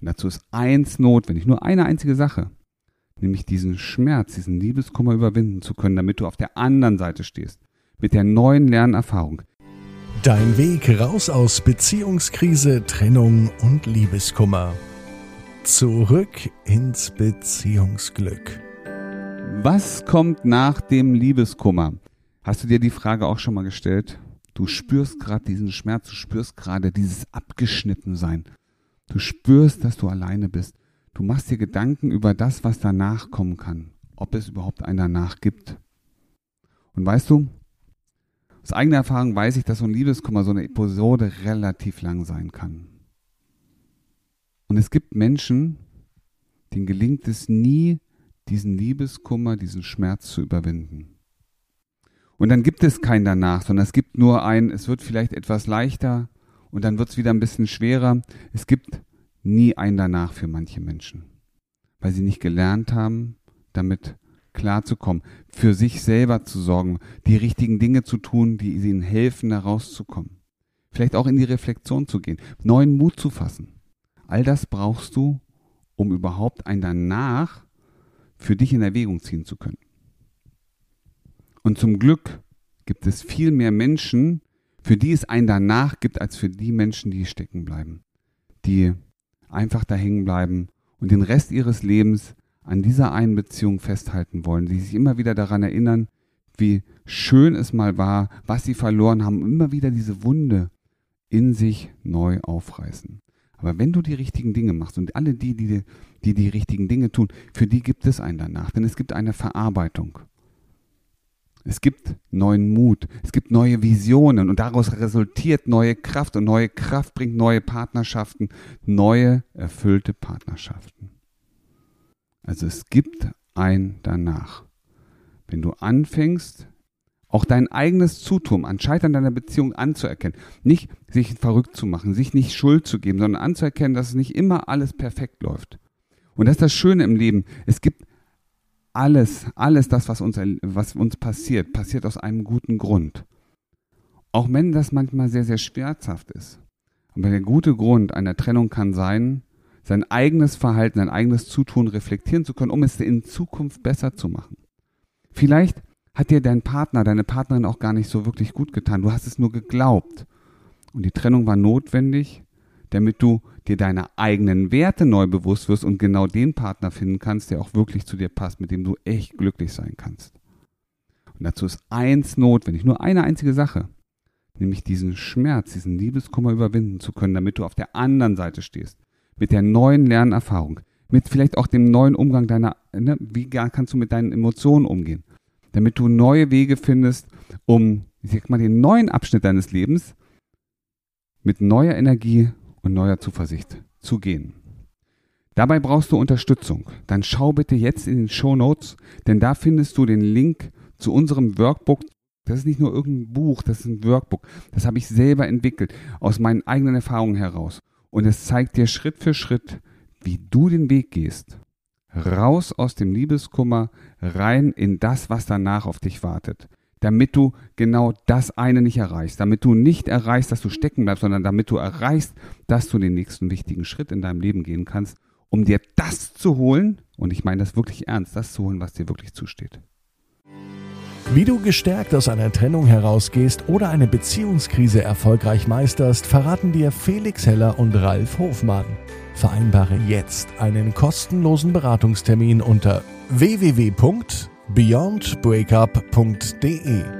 Und dazu ist eins notwendig, nur eine einzige Sache, nämlich diesen Schmerz, diesen Liebeskummer überwinden zu können, damit du auf der anderen Seite stehst, mit der neuen Lernerfahrung. Dein Weg raus aus Beziehungskrise, Trennung und Liebeskummer. Zurück ins Beziehungsglück. Was kommt nach dem Liebeskummer? Hast du dir die Frage auch schon mal gestellt? Du spürst gerade diesen Schmerz, du spürst gerade dieses Abgeschnittensein. Du spürst, dass du alleine bist. Du machst dir Gedanken über das, was danach kommen kann, ob es überhaupt ein danach gibt. Und weißt du, aus eigener Erfahrung weiß ich, dass so ein Liebeskummer, so eine Episode relativ lang sein kann. Und es gibt Menschen, denen gelingt es nie, diesen Liebeskummer, diesen Schmerz zu überwinden. Und dann gibt es kein danach, sondern es gibt nur ein, es wird vielleicht etwas leichter und dann wird es wieder ein bisschen schwerer. Es gibt nie ein danach für manche Menschen, weil sie nicht gelernt haben, damit klarzukommen, für sich selber zu sorgen, die richtigen Dinge zu tun, die ihnen helfen, da rauszukommen. Vielleicht auch in die Reflexion zu gehen, neuen Mut zu fassen. All das brauchst du, um überhaupt ein danach für dich in Erwägung ziehen zu können. Und zum Glück gibt es viel mehr Menschen, für die es ein danach gibt, als für die Menschen, die stecken bleiben, die einfach da hängen bleiben und den Rest ihres Lebens an dieser einen Beziehung festhalten wollen, die sich immer wieder daran erinnern, wie schön es mal war, was sie verloren haben, immer wieder diese Wunde in sich neu aufreißen. Aber wenn du die richtigen Dinge machst und alle die, die die, die richtigen Dinge tun, für die gibt es einen danach, denn es gibt eine Verarbeitung. Es gibt neuen Mut, es gibt neue Visionen und daraus resultiert neue Kraft und neue Kraft bringt neue Partnerschaften, neue erfüllte Partnerschaften. Also es gibt ein danach. Wenn du anfängst, auch dein eigenes Zutun an Scheitern deiner Beziehung anzuerkennen, nicht sich verrückt zu machen, sich nicht Schuld zu geben, sondern anzuerkennen, dass es nicht immer alles perfekt läuft. Und das ist das Schöne im Leben. Es gibt alles, alles das, was uns, was uns passiert, passiert aus einem guten Grund. Auch wenn das manchmal sehr, sehr schmerzhaft ist. Aber der gute Grund einer Trennung kann sein, sein eigenes Verhalten, sein eigenes Zutun reflektieren zu können, um es in Zukunft besser zu machen. Vielleicht hat dir dein Partner, deine Partnerin auch gar nicht so wirklich gut getan. Du hast es nur geglaubt. Und die Trennung war notwendig, damit du dir deiner eigenen Werte neu bewusst wirst und genau den Partner finden kannst, der auch wirklich zu dir passt, mit dem du echt glücklich sein kannst. Und dazu ist eins notwendig, nur eine einzige Sache, nämlich diesen Schmerz, diesen Liebeskummer überwinden zu können, damit du auf der anderen Seite stehst, mit der neuen Lernerfahrung, mit vielleicht auch dem neuen Umgang deiner, ne, wie kannst du mit deinen Emotionen umgehen, damit du neue Wege findest, um, ich sag mal, den neuen Abschnitt deines Lebens mit neuer Energie und neuer Zuversicht zu gehen. Dabei brauchst du Unterstützung. Dann schau bitte jetzt in den Show Notes, denn da findest du den Link zu unserem Workbook. Das ist nicht nur irgendein Buch, das ist ein Workbook. Das habe ich selber entwickelt, aus meinen eigenen Erfahrungen heraus. Und es zeigt dir Schritt für Schritt, wie du den Weg gehst. Raus aus dem Liebeskummer, rein in das, was danach auf dich wartet damit du genau das eine nicht erreichst, damit du nicht erreichst, dass du stecken bleibst, sondern damit du erreichst, dass du den nächsten wichtigen Schritt in deinem Leben gehen kannst, um dir das zu holen, und ich meine das wirklich ernst, das zu holen, was dir wirklich zusteht. Wie du gestärkt aus einer Trennung herausgehst oder eine Beziehungskrise erfolgreich meisterst, verraten dir Felix Heller und Ralf Hofmann. Vereinbare jetzt einen kostenlosen Beratungstermin unter www beyondbreakup.de